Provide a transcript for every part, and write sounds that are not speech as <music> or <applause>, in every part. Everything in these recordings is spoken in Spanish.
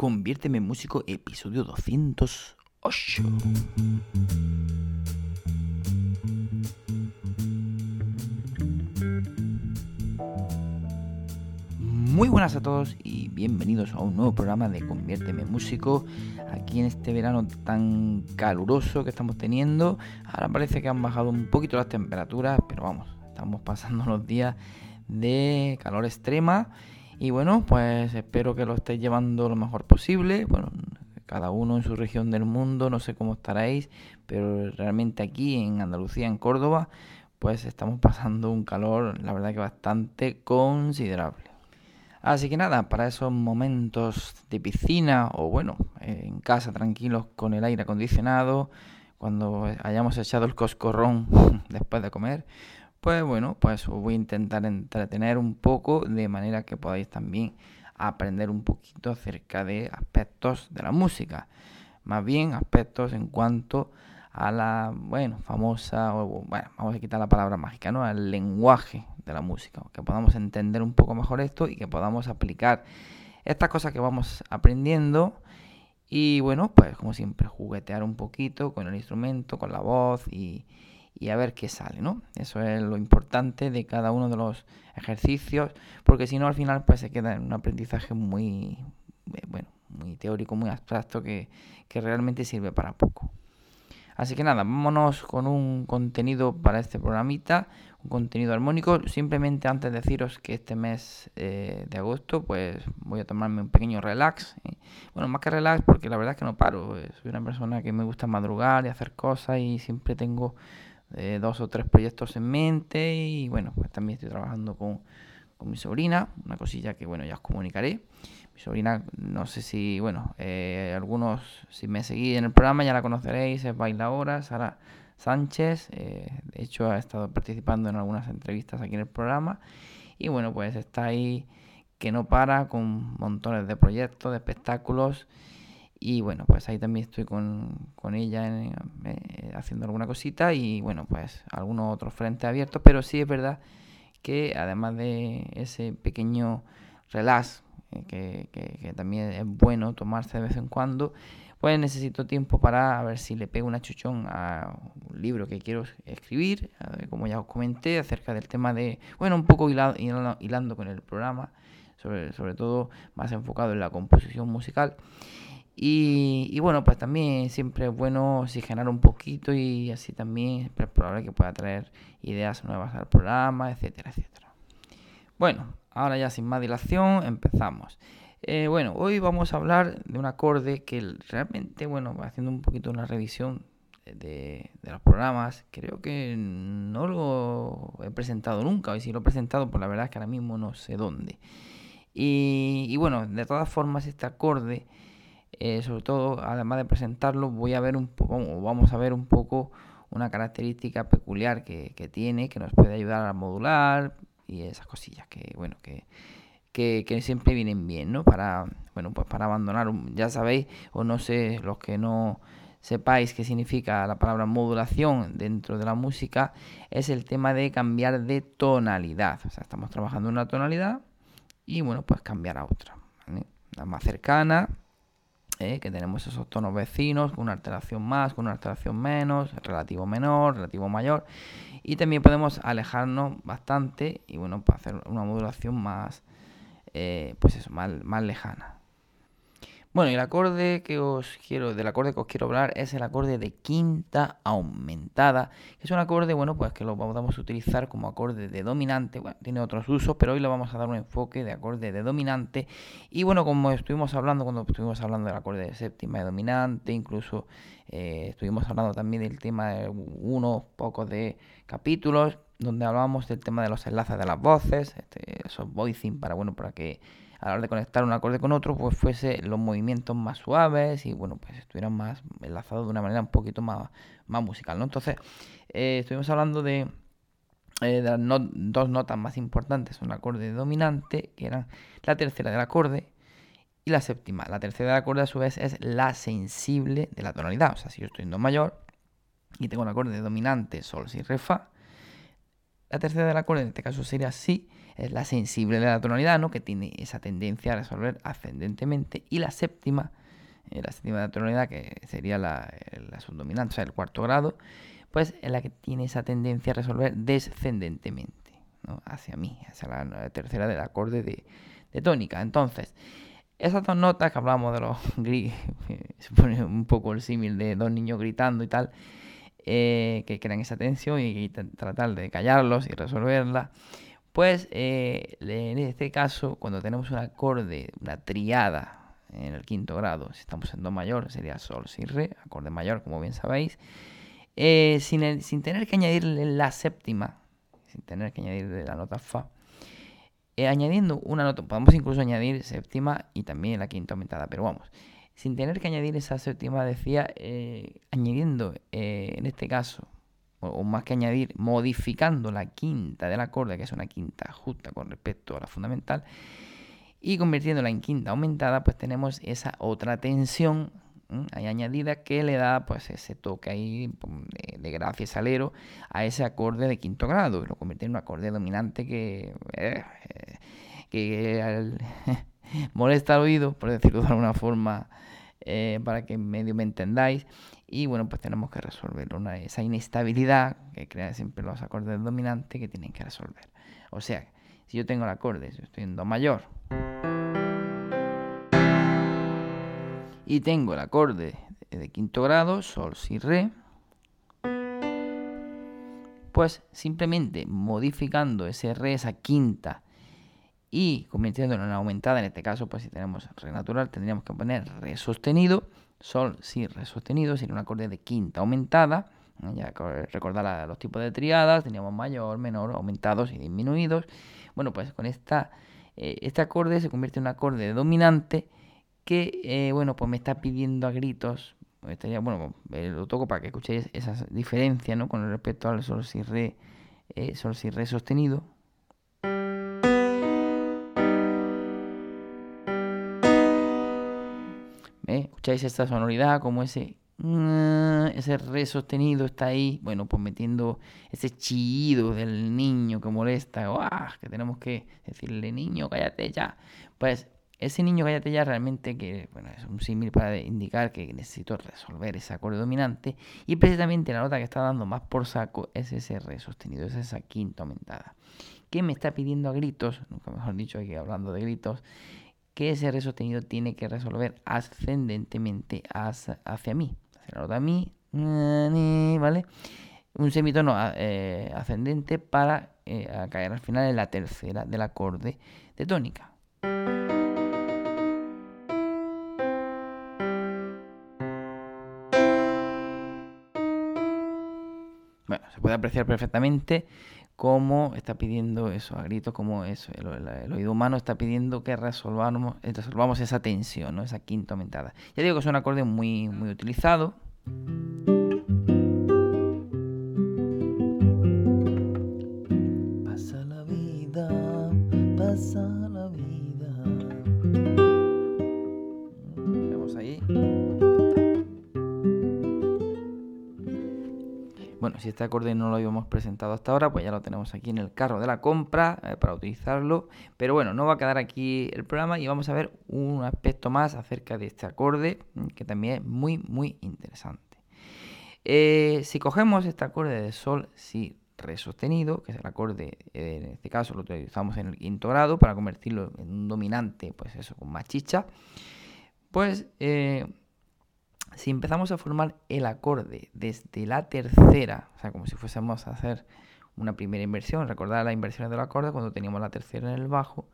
Conviérteme en músico, episodio 208. Muy buenas a todos y bienvenidos a un nuevo programa de Conviérteme Músico. Aquí en este verano tan caluroso que estamos teniendo. Ahora parece que han bajado un poquito las temperaturas, pero vamos, estamos pasando los días de calor extrema. Y bueno, pues espero que lo estéis llevando lo mejor posible. Bueno, cada uno en su región del mundo, no sé cómo estaréis, pero realmente aquí en Andalucía, en Córdoba, pues estamos <laughs> pasando un calor, la verdad que bastante considerable. Así que nada, para esos momentos de piscina o bueno, en casa tranquilos con el aire acondicionado, cuando hayamos echado el coscorrón <laughs> después de comer, pues bueno, pues os voy a intentar entretener un poco de manera que podáis también aprender un poquito acerca de aspectos de la música. Más bien aspectos en cuanto a la, bueno, famosa, o, bueno, vamos a quitar la palabra mágica, ¿no? Al lenguaje de la música, que podamos entender un poco mejor esto y que podamos aplicar estas cosas que vamos aprendiendo y bueno, pues como siempre, juguetear un poquito con el instrumento, con la voz y, y a ver qué sale, ¿no? Eso es lo importante de cada uno de los ejercicios, porque si no al final pues se queda en un aprendizaje muy, eh, bueno, muy teórico, muy abstracto que, que realmente sirve para poco. Así que nada, vámonos con un contenido para este programita, un contenido armónico. Simplemente antes de deciros que este mes eh, de agosto, pues voy a tomarme un pequeño relax. Bueno, más que relax, porque la verdad es que no paro. Eh, soy una persona que me gusta madrugar y hacer cosas y siempre tengo dos o tres proyectos en mente. Y bueno, pues también estoy trabajando con, con mi sobrina, una cosilla que bueno, ya os comunicaré sobrina, no sé si, bueno, eh, algunos, si me seguís en el programa ya la conoceréis, es bailadora, Sara Sánchez, eh, de hecho ha estado participando en algunas entrevistas aquí en el programa y bueno, pues está ahí que no para con montones de proyectos, de espectáculos y bueno, pues ahí también estoy con, con ella eh, haciendo alguna cosita y bueno, pues algunos otros frentes abiertos, pero sí es verdad que además de ese pequeño relax que, que, también es bueno tomarse de vez en cuando, pues necesito tiempo para ver si le pego una chuchón a un libro que quiero escribir, como ya os comenté, acerca del tema de, bueno, un poco hilado, hilando con el programa, sobre, sobre todo más enfocado en la composición musical. Y, bueno, pues también siempre es bueno oxigenar un poquito y así también es probable que pueda traer ideas nuevas al programa, etcétera, etcétera. Bueno, Ahora ya sin más dilación, empezamos. Eh, bueno, hoy vamos a hablar de un acorde que realmente, bueno, haciendo un poquito una revisión de, los programas, creo que no lo he presentado nunca, y si lo he presentado, pues la verdad es que ahora mismo no sé dónde. Y, bueno, de todas formas, este acorde, eh, sobre todo, además de presentarlo, voy a ver un poco, vamos a ver un poco una característica peculiar que, que tiene, que nos puede ayudar a modular, y esas cosillas que, bueno, que, que, siempre vienen bien, ¿no? Para, bueno, pues para abandonar, ya sabéis, o no sé, los que no sepáis qué significa la palabra modulación dentro de la música, es el tema de cambiar de tonalidad. O sea, estamos trabajando una tonalidad y, bueno, pues cambiar a otra. La más cercana, ¿eh? que tenemos esos tonos vecinos, con una alteración más, con una alteración menos, relativo menor, relativo mayor. Y también podemos alejarnos bastante y bueno, para hacer una modulación más, eh, pues eso, más lejana. Bueno, y el acorde que os quiero, del acorde que os quiero hablar es el acorde de quinta aumentada, es un acorde, bueno, pues que lo a utilizar como acorde de dominante, bueno, tiene otros usos, pero hoy le vamos a dar un enfoque de acorde de dominante. Y bueno, como estuvimos hablando cuando estuvimos hablando del acorde de séptima de dominante, incluso eh, estuvimos hablando también del tema de unos pocos de capítulos donde hablábamos del tema de los enlaces de las voces, este, esos voicing para bueno para que a la hora de conectar un acorde con otro, pues fuese los movimientos más suaves y bueno, pues estuvieran más enlazados de una manera un poquito más, más musical, ¿no? Entonces, eh, estuvimos hablando de, eh, las dos notas más importantes, un acorde dominante, que eran la tercera del acorde, y la séptima. La tercera del acorde a su vez es la sensible de la tonalidad. O sea, si yo estoy en do mayor y tengo un acorde dominante, sol, si, re, fa, la tercera del acorde en este caso sería si, es la sensible de la tonalidad, ¿no? Que tiene esa tendencia a resolver ascendentemente. Y la séptima, eh, la séptima de la tonalidad, que sería la, la subdominante, o sea, el cuarto grado, pues es la que tiene esa tendencia a resolver descendentemente, ¿no? Hacia mí, hacia la, tercera del acorde de, de tónica. Entonces, esas dos notas que hablamos de los <laughs> gris, <laughs> se un poco el símil de dos niños gritando y tal, eh, que crean esa tensión y, tratar de callarlos y resolverla. Pues eh, en este caso, cuando tenemos un acorde, una triada en el quinto grado, si estamos en Do mayor, sería Sol, Si, Re, acorde mayor, como bien sabéis, eh, sin, sin, tener que añadirle la séptima, sin tener que añadirle la nota Fa, eh, añadiendo una nota, podemos incluso añadir séptima y también la quinta aumentada, pero vamos, sin tener que añadir esa séptima, decía, eh, añadiendo eh, en este caso, o, más que añadir, modificando la quinta del acorde, que es una quinta justa con respecto a la fundamental, y convirtiéndola en quinta aumentada, pues tenemos esa otra tensión hay añadida que le da pues ese toque ahí de, de gracia salero a ese acorde de quinto grado lo convierte en un acorde dominante que, eh, que <laughs> molesta al oído, por decirlo de alguna forma, eh, para que medio me entendáis. Y bueno, pues tenemos que resolver esa inestabilidad que crea siempre los acordes dominantes que tienen que resolver. O sea, si yo tengo el acorde, si estoy en Do mayor, y tengo el acorde de quinto grado, sol, si, re, pues simplemente modificando ese re, esa quinta, y convirtiéndolo en aumentada, en este caso, pues si tenemos re natural, tendríamos que poner re sostenido, sol, si, re sostenido, sería un acorde de quinta aumentada, ya recordar los tipos de triadas, teníamos mayor, menor, aumentados y disminuidos. Bueno, pues con esta, eh, este acorde se convierte en un acorde dominante que, eh, bueno, pues me está pidiendo a gritos, estaría, bueno, eh, lo toco para que escuchéis esa diferencia, ¿no? Con respecto al sol si re, sol si re sostenido. ¿Escucháis esta sonoridad? Como ese ese re sostenido está ahí, bueno, pues metiendo ese chillido del niño que molesta, que tenemos que decirle, niño, cállate ya. Pues ese niño cállate ya realmente que bueno, es un símil para indicar que necesito resolver ese acorde dominante y precisamente la nota que está dando más por saco es ese re sostenido, es esa quinta aumentada. Que me está pidiendo a gritos, mejor dicho aquí hablando de gritos, que ese re sostenido tiene que resolver ascendentemente hacia, mí. Hacia la nota mí, ¿vale? Un semitono eh, ascendente para eh, caer al final en la tercera del acorde de tónica. puede apreciar perfectamente cómo está pidiendo eso, a gritos, como eso, el, oído humano está pidiendo que resolvamos, eh, resolvamos esa tensión, ¿no? esa quinta aumentada. Ya digo que es un acorde muy, muy utilizado. Pasa la vida, pasa la vida. Si este acorde no lo habíamos presentado hasta ahora, pues ya lo tenemos aquí en el carro de la compra eh, para utilizarlo. Pero bueno, no va a quedar aquí el programa y vamos a ver un aspecto más acerca de este acorde mm, que también es muy, muy interesante. Eh, si cogemos este acorde de sol, si re sostenido, que es el acorde, eh, en este caso lo utilizamos en el quinto grado para convertirlo en un dominante, pues eso, con más chicha, pues si empezamos a formar el acorde desde la tercera, o sea, como si fuésemos a hacer una primera inversión, recordad las inversiones del acorde cuando teníamos la tercera en el bajo,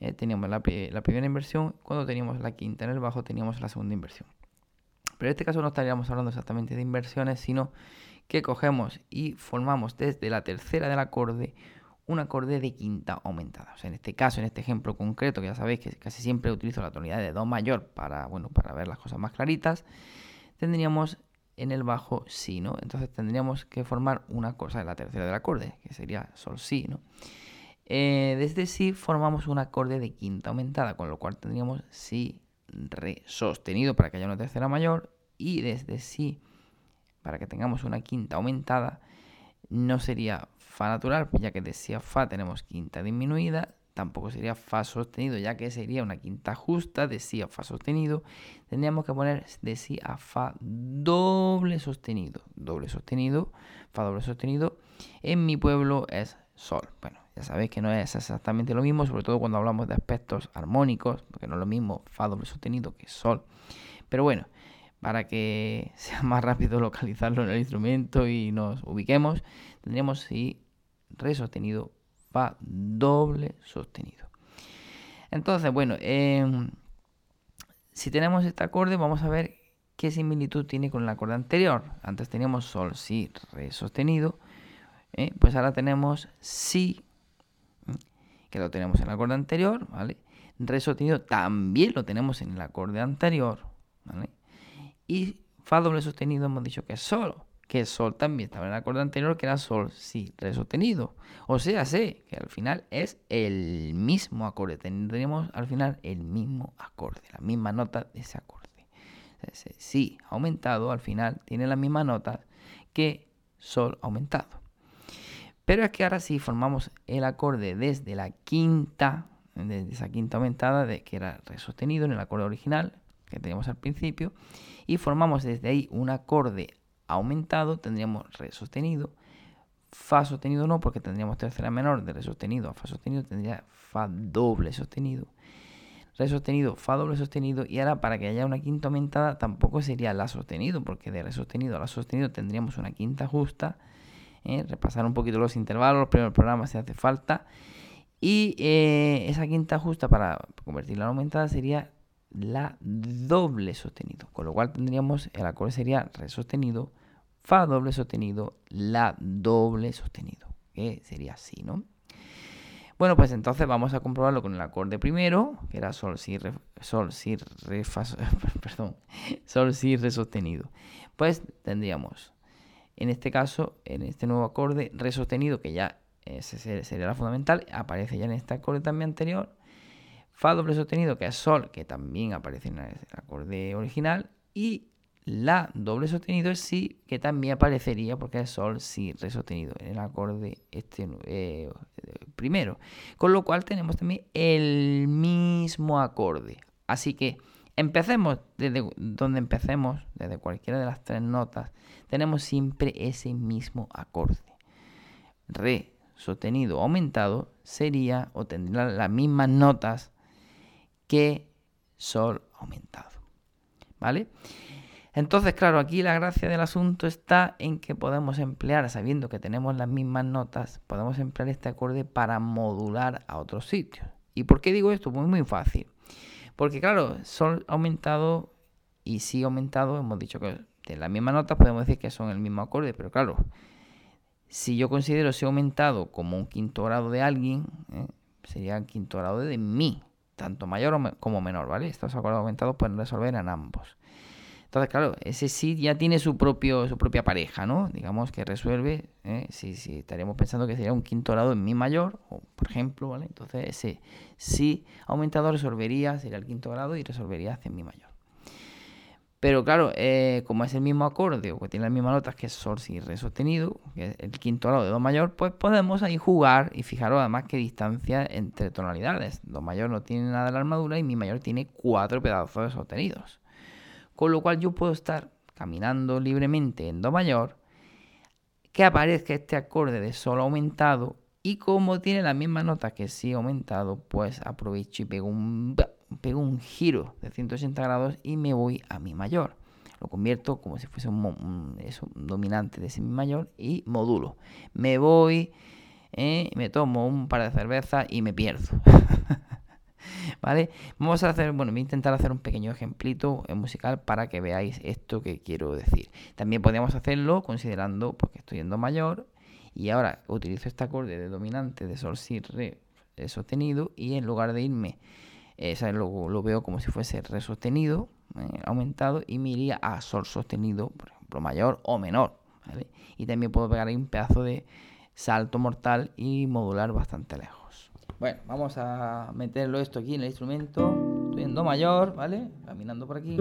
eh, teníamos la, primera inversión, cuando teníamos la quinta en el bajo teníamos la segunda inversión. Pero en este caso no estaríamos hablando exactamente de inversiones, sino que cogemos y formamos desde la tercera del acorde un acorde de quinta aumentada. En este caso, en este ejemplo concreto, que ya sabéis que casi siempre utilizo la tonalidad de Do mayor para, bueno, para ver las cosas más claritas, tendríamos en el bajo Si, ¿no? Entonces tendríamos que formar una cosa, la tercera del acorde, que sería Sol Si, ¿no? Eh, desde Si formamos un acorde de quinta aumentada, con lo cual tendríamos Si, Re sostenido para que haya una tercera mayor, y desde Si, para que tengamos una quinta aumentada, no sería Fa natural, ya que de Si a Fa tenemos quinta disminuida, tampoco sería Fa sostenido, ya que sería una quinta justa de Si a Fa sostenido. Tendríamos que poner de Si a Fa doble sostenido. Doble sostenido, Fa doble sostenido. En mi pueblo es Sol. Bueno, ya sabéis que no es exactamente lo mismo, sobre todo cuando hablamos de aspectos armónicos, porque no es lo mismo Fa doble sostenido que Sol. Pero bueno, para que <laughs> sea más rápido localizarlo en el instrumento y nos ubiquemos, tendríamos Si Re sostenido, Fa doble sostenido. Entonces, bueno, em, si tenemos este acorde, vamos a ver qué similitud tiene con el acorde anterior. Antes teníamos Sol, Si, Re sostenido. ¿eh? Pues ahora tenemos Si, que lo tenemos en el acorde anterior, ¿vale? Re sostenido también lo tenemos en el acorde anterior, ¿vale? Y Fa doble sostenido hemos dicho que es solo que Sol también estaba en el acorde anterior, que era Sol, sí, Re sostenido. O sea, sé que al final es el mismo acorde. Tendremos al final el mismo acorde, la misma nota de ese acorde. Si aumentado al final tiene la misma nota que Sol aumentado. Pero es que ahora si formamos el acorde desde la quinta, desde esa quinta aumentada, de, que era Re sostenido en el acorde original que teníamos al principio, y formamos desde ahí un acorde aumentado, tendríamos re sostenido. Fa sostenido no, porque tendríamos tercera menor de re sostenido a fa sostenido, tendría fa doble sostenido. Re sostenido, fa doble sostenido. Y ahora para que haya una quinta aumentada tampoco sería la sostenido, porque de re sostenido a la sostenido tendríamos una quinta justa. ¿eh? Repasar un poquito los intervalos, los primeros programas si hace falta. Y eh, esa quinta justa para convertirla en aumentada sería la doble sostenido. Con lo cual tendríamos, el acorde sería re sostenido, Fa doble sostenido, La doble sostenido, que sería así, ¿no? Bueno, pues entonces vamos a comprobarlo con el acorde primero, que era Sol, Si, Re, Sol, Si, <laughs> perdón, Sol, Si, Re sostenido. Pues tendríamos, en este caso, en este nuevo acorde, Re sostenido, que ya sería la fundamental, aparece ya en este acorde también anterior, Fa doble sostenido, que es Sol, que también aparece en el acorde original, y la doble sostenido es Si, que también aparecería porque es Sol, Si, Re sostenido en el acorde este, eh, primero. Con lo cual tenemos también el mismo acorde. Así que empecemos desde donde empecemos, desde cualquiera de las tres notas, tenemos siempre ese mismo acorde. Re sostenido aumentado sería o tendrá las mismas notas que Sol aumentado. ¿Vale? Entonces, claro, aquí la gracia del asunto está en que podemos emplear, sabiendo que tenemos las mismas notas, podemos emplear este acorde para modular a otros sitios. ¿Y por qué digo esto? Pues muy fácil. Porque claro, sol aumentado y si aumentado, hemos dicho que de las mismas notas podemos decir que son el mismo acorde, pero claro, si yo considero si aumentado como un quinto grado de alguien, ¿eh? sería el quinto grado de mi, tanto mayor como menor, ¿vale? Estos acordes aumentados pueden resolver en ambos. Entonces, claro, ese sí ya tiene su propio su propia pareja, ¿no? Digamos que resuelve, ¿eh? si, si estaríamos pensando que sería un quinto grado en mi mayor, por ejemplo, ¿vale? Entonces ese sí aumentado resolvería, sería el quinto grado y resolvería hacia mi mayor. Pero claro, eh, como es el mismo acorde o que tiene las mismas notas que sol, si, re sostenido, que es el quinto grado de do mayor, pues podemos ahí jugar y fijaros además qué distancia entre tonalidades. Do mayor no tiene nada de la armadura y mi mayor tiene cuatro pedazos de sostenidos. Con lo cual yo puedo estar caminando libremente en Do mayor, que aparezca este acorde de Sol aumentado y como tiene la misma nota que Si aumentado, pues aprovecho y pego un, pego un giro de 180 grados y me voy a Mi mayor. Lo convierto como si fuese un, dominante de Si mayor y modulo. Me voy, eh, me tomo un par de cervezas y me pierdo. <laughs> ¿Vale? Vamos a hacer, bueno, voy a intentar hacer un pequeño ejemplito musical para que veáis esto que quiero decir. También podríamos hacerlo considerando porque estoy en Do mayor Y ahora utilizo este acorde de dominante de sol, si, re sostenido y en lugar de irme, eh, lo, veo como si fuese re sostenido, eh, aumentado y me iría a sol sostenido, por ejemplo, mayor o menor. Y también puedo pegar ahí un pedazo de salto mortal y modular bastante lejos. Bueno, vamos a meterlo esto aquí en el instrumento. Estoy en do mayor, ¿vale? Caminando por aquí.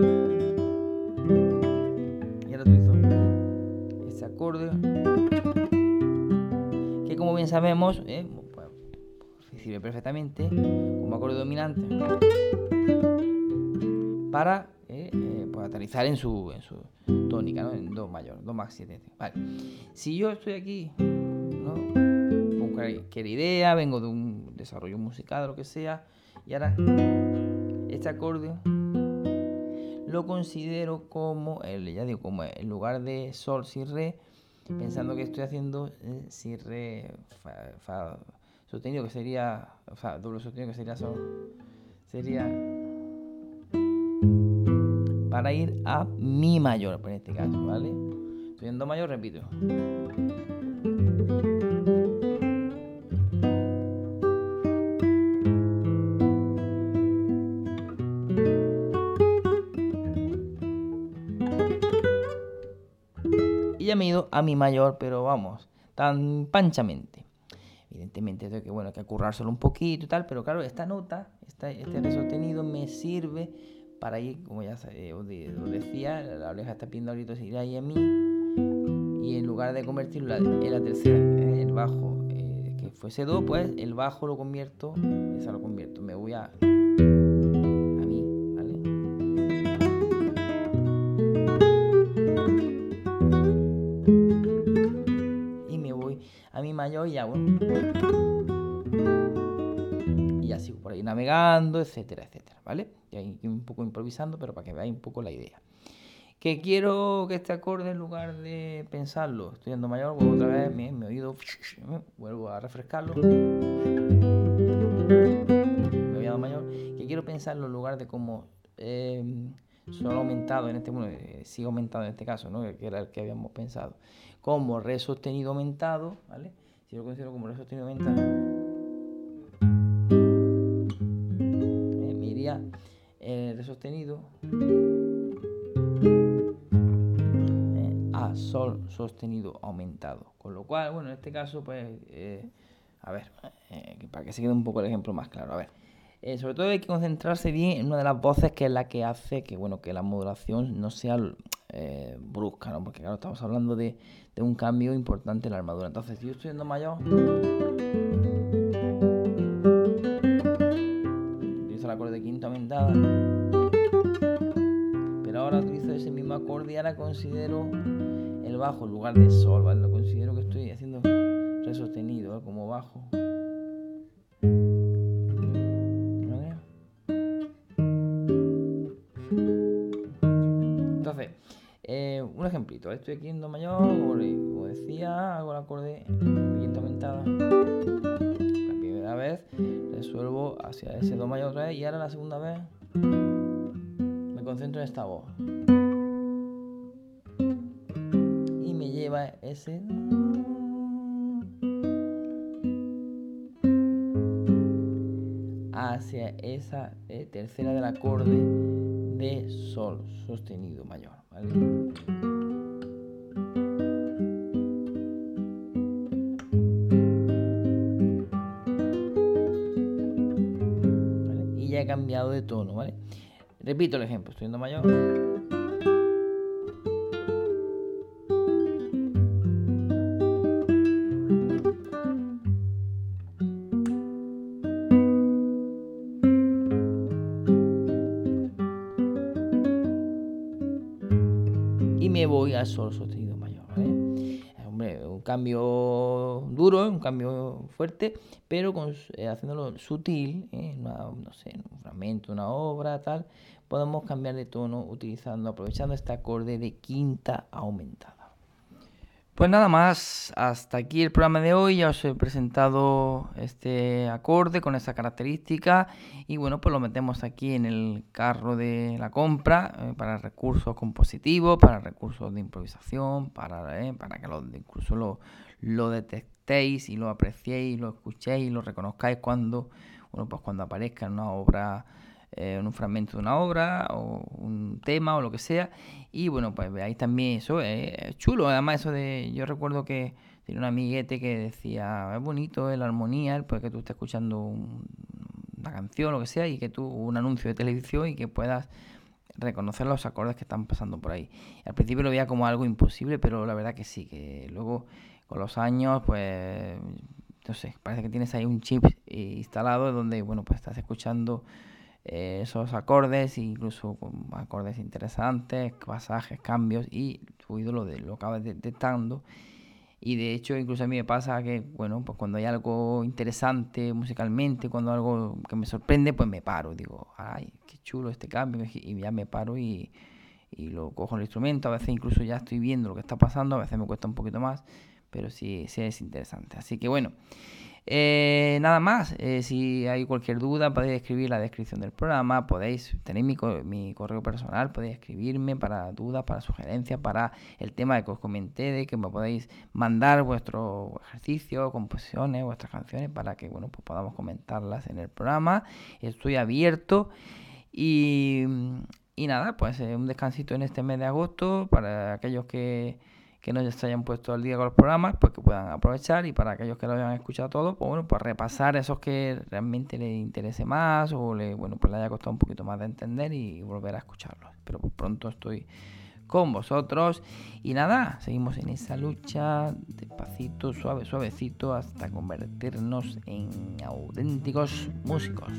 Y ahora utilizo este acorde. Que como bien sabemos, eh, sirve perfectamente como acorde dominante para eh, eh, pues, aterrizar en su, en su tónica, ¿no? en do mayor, do max 7. Vale. Si yo estoy aquí con cualquier idea, vengo de un desarrollo musical, lo que sea, y ahora este acorde lo considero como, el, ya digo, como en lugar de sol, si, re, pensando que estoy haciendo eh, si, re, fa, sostenido, que sería, o sea, doble sostenido, que sería sol, sería para ir a mi mayor, en este caso, ¿vale? Estoy en do mayor, repito. ya me he ido a mi mayor, pero vamos, tan panchamente. Evidentemente tengo que, bueno, que currárselo un poquito y tal, pero claro, esta nota, este re sostenido me sirve para ir, como ya eh, os, decía, la oreja está pidiendo ahorita ir ahí a mí, y en lugar de convertirlo en la tercera, el bajo, eh, que fuese do, pues el bajo lo convierto, esa lo convierto, me voy a mayor y ya, bueno. Y ya sigo por ahí navegando, etcétera, etcétera, ¿vale? Y un poco improvisando, pero para que veáis un poco la idea. Que quiero que este acorde, en lugar de pensarlo estudiando mayor, vuelvo otra vez, mi, mi oído, vuelvo a refrescarlo. Me a mayor. Que quiero pensarlo en lugar de como eh, solo aumentado en este, bueno, eh, sigue aumentado en este caso, ¿no? Que era el que habíamos pensado. Como re sostenido aumentado, ¿vale? si lo considero como re sostenido venta, eh, me iría eh, re sostenido eh, a sol sostenido aumentado. Con lo cual, bueno, en este caso, pues, a ver, para que se quede un poco el ejemplo más claro, a ver. Sobre todo hay que concentrarse bien en una de las voces que es la que hace que bueno que la modulación no sea brusca, ¿no? Porque claro, estamos hablando de, un cambio importante en la armadura. Entonces, si yo estoy yendo mayor, utilizo el acorde de quinta aumentada, pero ahora utilizo ese mismo acorde y ahora considero el bajo en lugar de sol, ¿vale? Lo considero que estoy haciendo re sostenido, como bajo. Estoy aquí en Do mayor, como decía, hago el acorde quinta aumentada. La primera vez resuelvo hacia ese Do mayor otra vez y ahora la segunda vez me concentro en esta voz. Y me lleva ese... hacia esa eh, tercera del acorde de sol sostenido mayor. Cambiado de tono, ¿vale? Repito el ejemplo, estoy en mayor. sol sostenido mayor. Hombre, un cambio duro, un cambio fuerte, pero con, eh, haciéndolo sutil, ¿eh? no sé, una obra, tal, podemos cambiar de tono utilizando, aprovechando este acorde de quinta aumentada. Pues nada más, hasta aquí el programa de hoy. Ya os he presentado este acorde con esa característica y bueno, pues lo metemos aquí en el carro de la compra eh, para recursos compositivos, para recursos de improvisación, para, eh, para que lo, incluso lo, lo detectéis y lo apreciéis, lo escuchéis y lo reconozcáis cuando, bueno, pues cuando aparezca en una obra eh, un fragmento de una obra o un tema o lo que sea. Y bueno, pues veáis también eso, es chulo. Además, eso de. Yo recuerdo que tenía un amiguete que decía: es bonito la armonía, pues que tú estés escuchando una canción lo que sea y que tú, un anuncio de televisión y que puedas reconocer los acordes que están pasando por ahí. Al principio lo veía como algo imposible, pero la verdad que sí, que luego con los años, pues, no sé, parece que tienes ahí un chip instalado donde, bueno, pues estás escuchando eh, esos acordes, incluso acordes interesantes, pasajes, cambios, y tu ídolo de, lo acabas detectando. Y de hecho, incluso a mí me pasa que, bueno, pues cuando hay algo interesante musicalmente, cuando algo que me sorprende, pues me paro. Digo, ay, qué chulo este cambio. Y ya me paro y, y lo cojo el instrumento. A veces incluso ya estoy viendo lo que está pasando, a veces me cuesta un poquito más, pero sí, sí es interesante. Así que bueno. Eh, nada más, eh, si hay cualquier duda podéis escribir la descripción del programa, podéis tener mi, mi, correo personal, podéis escribirme para dudas, para sugerencias, para el tema que os comenté, de que me podéis mandar vuestro ejercicio, composiciones, vuestras canciones para que bueno, pues podamos comentarlas en el programa. Estoy abierto y, y nada, pues eh, un descansito en este mes de agosto para aquellos que que no se hayan puesto al día con los programas, pues que puedan aprovechar y para aquellos que lo hayan escuchado todo, pues bueno, pues repasar esos que realmente les interese más o le, bueno, pues le haya costado un poquito más de entender y volver a escucharlos. Pero por pronto estoy con vosotros y nada, seguimos en esa lucha despacito, suave, suavecito hasta convertirnos en auténticos músicos.